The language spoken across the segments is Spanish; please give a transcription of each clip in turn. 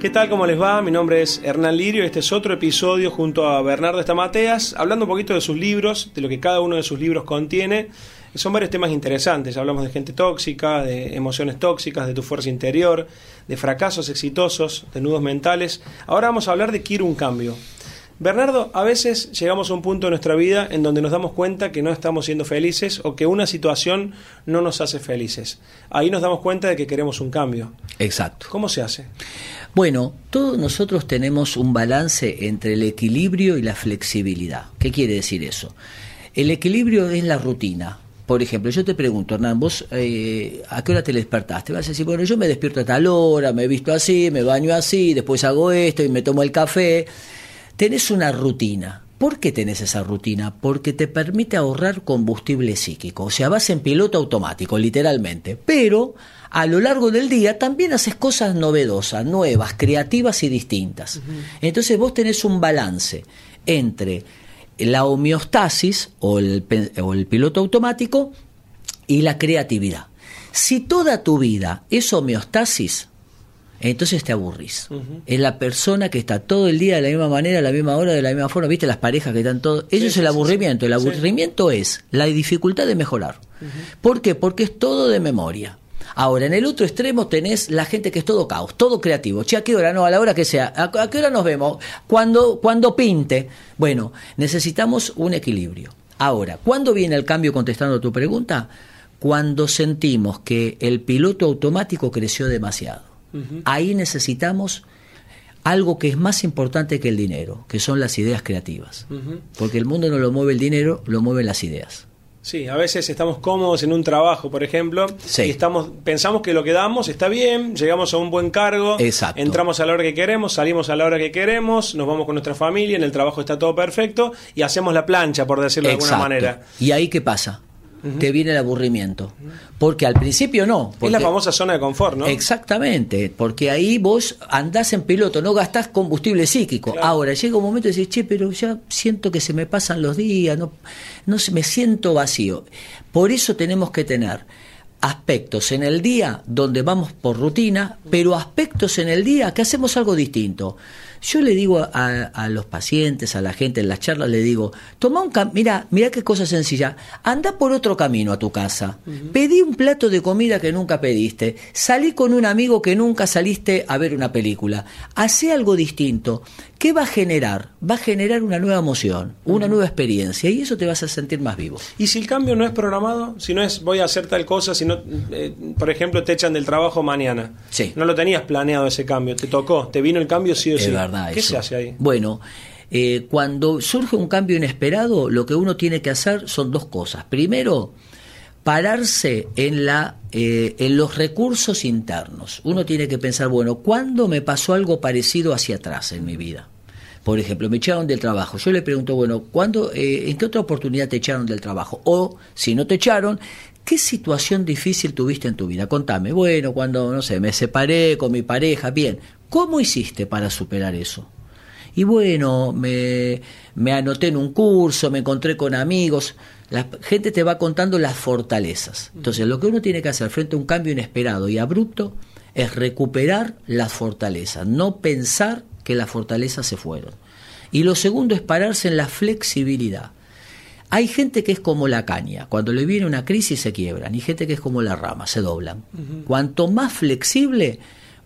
¿Qué tal? ¿Cómo les va? Mi nombre es Hernán Lirio y este es otro episodio junto a Bernardo Estamateas, hablando un poquito de sus libros, de lo que cada uno de sus libros contiene. Son varios temas interesantes. Hablamos de gente tóxica, de emociones tóxicas, de tu fuerza interior, de fracasos exitosos, de nudos mentales. Ahora vamos a hablar de Quiero un cambio. Bernardo, a veces llegamos a un punto de nuestra vida en donde nos damos cuenta que no estamos siendo felices o que una situación no nos hace felices. Ahí nos damos cuenta de que queremos un cambio. Exacto. ¿Cómo se hace? Bueno, todos nosotros tenemos un balance entre el equilibrio y la flexibilidad. ¿Qué quiere decir eso? El equilibrio es la rutina. Por ejemplo, yo te pregunto, Hernán, vos eh, a qué hora te despertaste? Vas a decir, bueno, yo me despierto a tal hora, me he visto así, me baño así, después hago esto y me tomo el café tenés una rutina. ¿Por qué tenés esa rutina? Porque te permite ahorrar combustible psíquico, o sea, vas en piloto automático, literalmente. Pero a lo largo del día también haces cosas novedosas, nuevas, creativas y distintas. Entonces vos tenés un balance entre la homeostasis o el, o el piloto automático y la creatividad. Si toda tu vida es homeostasis, entonces te aburrís. Es la persona que está todo el día de la misma manera, a la misma hora, de la misma forma. ¿Viste las parejas que están todos? Eso es el aburrimiento. El aburrimiento es la dificultad de mejorar. ¿Por qué? Porque es todo de memoria. Ahora, en el otro extremo tenés la gente que es todo caos, todo creativo. Che, ¿a qué hora? No, a la hora que sea. ¿A, qué hora nos vemos? Cuando, cuando pinte. Bueno, necesitamos un equilibrio. Ahora, ¿cuándo viene el cambio contestando a tu pregunta? Cuando sentimos que el piloto automático creció demasiado. Ahí necesitamos algo que es más importante que el dinero, que son las ideas creativas. Porque el mundo no lo mueve el dinero, lo mueven las ideas. Sí, a veces estamos cómodos en un trabajo, por ejemplo, y estamos, pensamos que lo que damos está bien, llegamos a un buen cargo, entramos a la hora que queremos, salimos a la hora que queremos, nos vamos con nuestra familia, en el trabajo está todo perfecto y hacemos la plancha, por decirlo de alguna manera. ¿Y ahí qué pasa? Te viene el aburrimiento. Porque al principio no. es la famosa zona de confort, ¿no? Exactamente, porque ahí vos andás en piloto, no gastás combustible psíquico. Ahora llega un momento y decís, che, pero ya siento que se me pasan los días, no, no me siento vacío. Por eso tenemos que tener aspectos en el día donde vamos por rutina, pero aspectos en el día que hacemos algo distinto. Yo le digo a, los pacientes, a la gente en las charlas, le digo, toma un mira, mira qué cosa sencilla, anda por otro camino a tu casa, pedí un plato de comida que nunca pediste, salí con un amigo que nunca saliste a ver una película, hace algo distinto. ¿Qué va a generar? Va a generar una nueva emoción, una nueva experiencia y eso te vas a sentir más vivo. ¿Y si el cambio no es programado? Si no es voy a hacer tal cosa, si no, eh, por ejemplo, te echan del trabajo mañana. Sí. No lo tenías planeado ese cambio, te tocó, te vino el cambio sí o sí. ¿Qué se hace ahí? Bueno, eh, cuando surge un cambio inesperado, lo que uno tiene que hacer son dos cosas. Primero, pararse en, la, eh, en los recursos internos. Uno tiene que pensar, bueno, ¿cuándo me pasó algo parecido hacia atrás en mi vida? Por ejemplo, me echaron del trabajo. Yo le pregunto, bueno, ¿cuándo, eh, ¿en qué otra oportunidad te echaron del trabajo? O, si no te echaron, ¿qué situación difícil tuviste en tu vida? Contame. Bueno, cuando, no sé, me separé con mi pareja. Bien, ¿cómo hiciste para superar eso? Y bueno, me, me anoté en un curso, me encontré con amigos. La gente te va contando las fortalezas. Entonces, lo que uno tiene que hacer frente a un cambio inesperado y abrupto es recuperar las fortalezas, no pensar que las fortalezas se fueron. Y lo segundo es pararse en la flexibilidad. Hay gente que es como la caña, cuando le viene una crisis se quiebran, y gente que es como la rama, se doblan. Cuanto más flexible,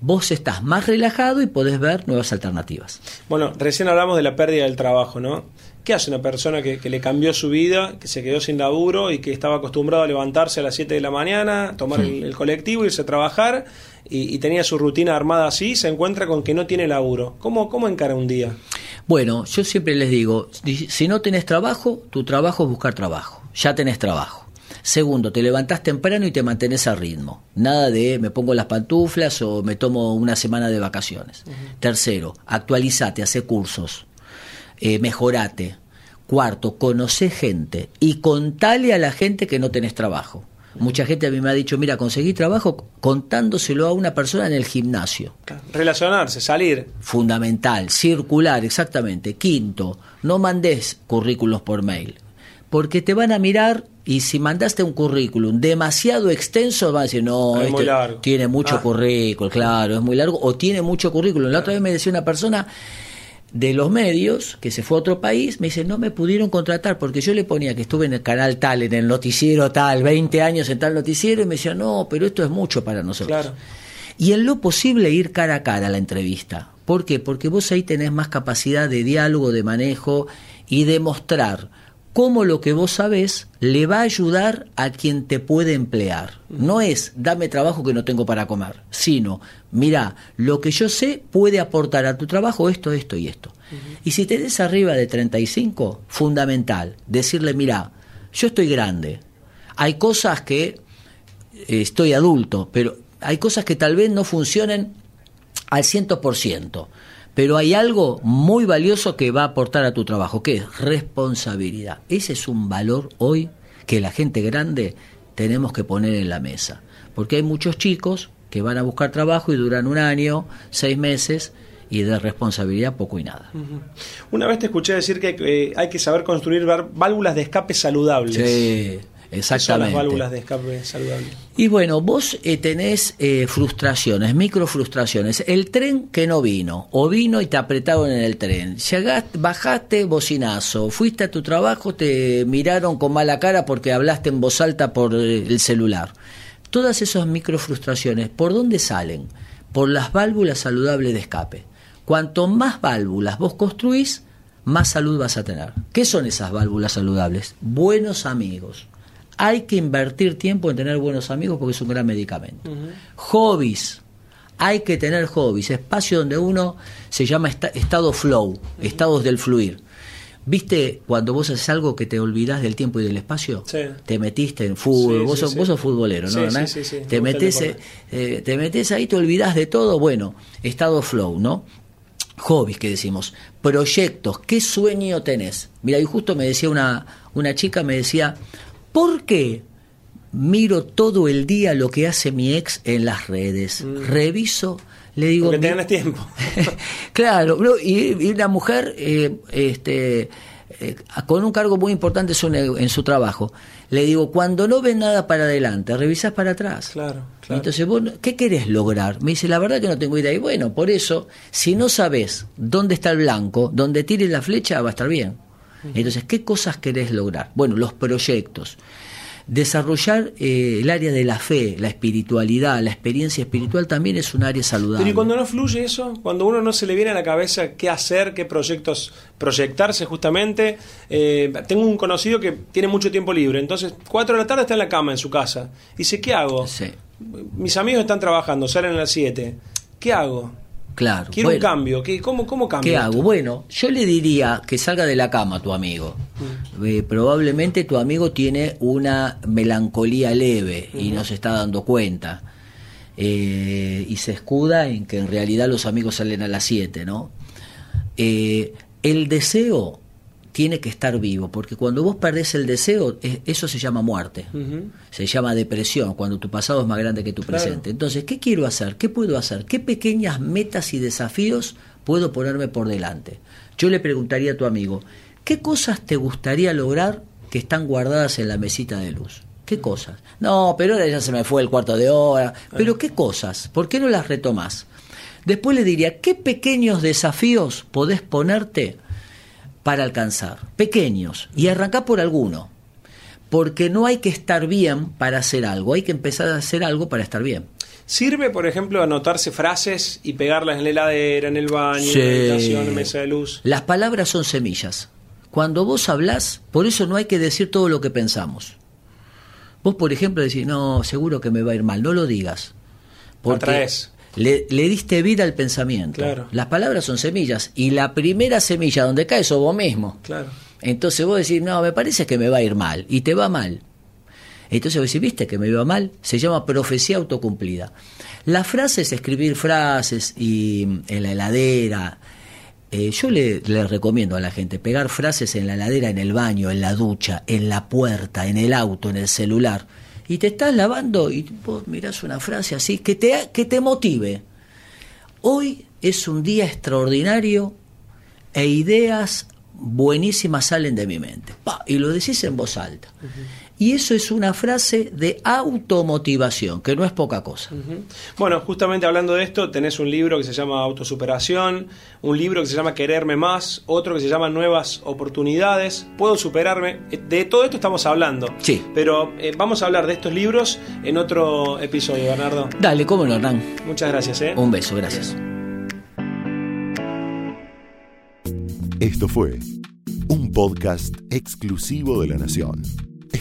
vos estás más relajado y podés ver nuevas alternativas. Bueno, recién hablamos de la pérdida del trabajo, ¿no? ¿Qué hace una persona que, le cambió su vida, que se quedó sin laburo y que estaba acostumbrado a levantarse a las 7 de la mañana, tomar el, colectivo, irse a trabajar y, tenía su rutina armada así, se encuentra con que no tiene laburo? ¿Cómo, cómo encara un día? Bueno, yo siempre les digo, si no tenés trabajo, tu trabajo es buscar trabajo, ya tenés trabajo. Segundo, te levantás temprano y te mantenés a ritmo. Nada de me pongo las pantuflas o me tomo una semana de vacaciones. Tercero, actualizate, hace cursos eh, mejorate. Cuarto, conoce gente y contale a la gente que no tenés trabajo. Mucha gente a mí me ha dicho, mira, conseguí trabajo contándoselo a una persona en el gimnasio. Relacionarse, salir. Fundamental, circular, exactamente. Quinto, no mandes currículos por mail, porque te van a mirar y si mandaste un currículum demasiado extenso, van a decir, no, Es muy este largo. tiene mucho Ah. currículum, claro, es muy largo, o tiene mucho currículum. La otra vez me decía una persona de los medios que se fue a otro país, me dice, no me pudieron contratar porque yo le ponía que estuve en el canal tal, en el noticiero tal, 20 años en tal noticiero, y me decía, no, pero esto es mucho para nosotros. Claro. Y en lo posible ir cara a cara a la entrevista. ¿Por qué? Porque vos ahí tenés más capacidad de diálogo, de manejo y de mostrar cómo lo que vos sabés le va a ayudar a quien te puede emplear. No es dame trabajo que no tengo para comer, sino mira, lo que yo sé puede aportar a tu trabajo esto, esto y esto. Y si tenés arriba de 35, fundamental, decirle, mira, yo estoy grande, hay cosas que eh, estoy adulto, pero hay cosas que tal vez no funcionen al 100%, pero hay algo muy valioso que va a aportar a tu trabajo, que es responsabilidad. Ese es un valor hoy que la gente grande tenemos que poner en la mesa, porque hay muchos chicos que van a buscar trabajo y duran un año, seis meses, y de responsabilidad poco y nada. Una vez te escuché decir que eh, hay que saber construir válvulas de escape saludables. Sí, ¿Qué son las exactamente. válvulas de escape saludables? Y bueno, vos eh, tenés eh, frustraciones, micro frustraciones. El tren que no vino, o vino y te apretaron en el tren. Llegaste, bajaste, bocinazo. Fuiste a tu trabajo, te miraron con mala cara porque hablaste en voz alta por eh, el celular. Todas esas micro frustraciones, ¿por dónde salen? Por las válvulas saludables de escape. Cuanto más válvulas vos construís, más salud vas a tener. ¿Qué son esas válvulas saludables? Buenos amigos. Hay que invertir tiempo en tener buenos amigos porque es un gran medicamento. Hobbies. Hay que tener hobbies. Espacio donde uno se llama esta- estado flow, estados del fluir. ¿Viste cuando vos haces algo que te olvidás del tiempo y del espacio? Sí. Te metiste en fútbol, Sí, vos, sí, sos, vos sos futbolero, ¿no? Sí, Hernán? sí, sí, sí. Te, Me metés, deporte. eh, te metés ahí, te olvidás de todo. Bueno, estado flow, ¿no? Hobbies que decimos, proyectos, ¿qué sueño tenés? Mira, y justo me decía una, una chica, me decía, ¿por qué miro todo el día lo que hace mi ex en las redes? Reviso, le digo... Mm. Porque "Mi- tenés tiempo. claro, no, y, y una mujer eh, este, eh, con un cargo muy importante en su, ne- en su trabajo, le digo, cuando no ves nada para adelante, revisás para atrás. Claro, claro. Entonces, vos, ¿qué querés lograr? Me dice, la verdad que no tengo idea. Y bueno, por eso, si no sabes dónde está el blanco, donde tires la flecha, va a estar bien. Entonces, ¿qué cosas querés lograr? Bueno, los proyectos. Desarrollar eh, el área de la fe, la espiritualidad, la experiencia espiritual también es un área saludable. Pero y cuando no fluye eso, cuando uno no se le viene a la cabeza qué hacer, qué proyectos proyectarse justamente. eh, tengo un conocido que tiene mucho tiempo libre, entonces 4 de la tarde está en la cama en su casa. Dice, ¿qué hago? Sí, Mis amigos están trabajando, salen a las 7. ¿Qué hago? Claro. Quiero un cambio. ¿Qué, cómo, ¿Cómo cambio? ¿Qué esto? hago? Bueno, yo le diría que salga de la cama tu amigo. Mm. Eh, probablemente tu amigo tiene una melancolía leve y no se está dando cuenta. Eh, y se escuda en que en realidad los amigos salen a las 7, ¿no? Eh, el deseo tiene que estar vivo, porque cuando vos perdés el deseo, eso se llama muerte. Se llama depresión, cuando tu pasado es más grande que tu Claro. presente. Entonces, ¿qué quiero hacer? ¿Qué puedo hacer? ¿Qué pequeñas metas y desafíos puedo ponerme por delante? Yo le preguntaría a tu amigo, ¿qué cosas te gustaría lograr que están guardadas en la mesita de luz? ¿Qué cosas? No, pero ahora ya se me fue el cuarto de hora. Pero ¿qué cosas? ¿Por qué no las retomás? Después le diría, ¿qué pequeños desafíos podés ponerte para alcanzar? Pequeños. Y arrancá por alguno. Porque no hay que estar bien para hacer algo, hay que empezar a hacer algo para estar bien. ¿Sirve, por ejemplo, anotarse frases y pegarlas en la heladera, en el baño, Sí. en la habitación, en mesa de luz? Las palabras son semillas. Cuando vos hablás, por eso no hay que decir todo lo que pensamos. Vos, por ejemplo, decís, no, seguro que me va a ir mal, no lo digas. Porque Atraes. Le, le diste vida al pensamiento. Claro. Las palabras son semillas y la primera semilla donde cae sos vos mismo. Claro. Entonces vos decís, no, me parece que me va a ir mal, y te va mal. Entonces vos decís, viste que me iba mal, se llama profecía autocumplida. La frase es escribir frases y en la heladera, eh, yo le, le, recomiendo a la gente pegar frases en la ladera, en el baño, en la ducha, en la puerta, en el auto, en el celular. Y te estás lavando y vos mirás una frase así que te, que te motive. Hoy es un día extraordinario e ideas buenísimas salen de mi mente. y lo decís en voz alta. Y eso es una frase de automotivación, que no es poca cosa. Bueno, justamente hablando de esto, tenés un libro que se llama Autosuperación, un libro que se llama Quererme Más, otro que se llama Nuevas Oportunidades, Puedo Superarme. Eh, de todo esto estamos hablando. Sí. Pero eh, vamos a hablar de estos libros en otro episodio, Bernardo. Dale, cómo no, Hernán. Muchas gracias. ¿eh? Un beso, gracias. Esto fue un podcast exclusivo de La Nación.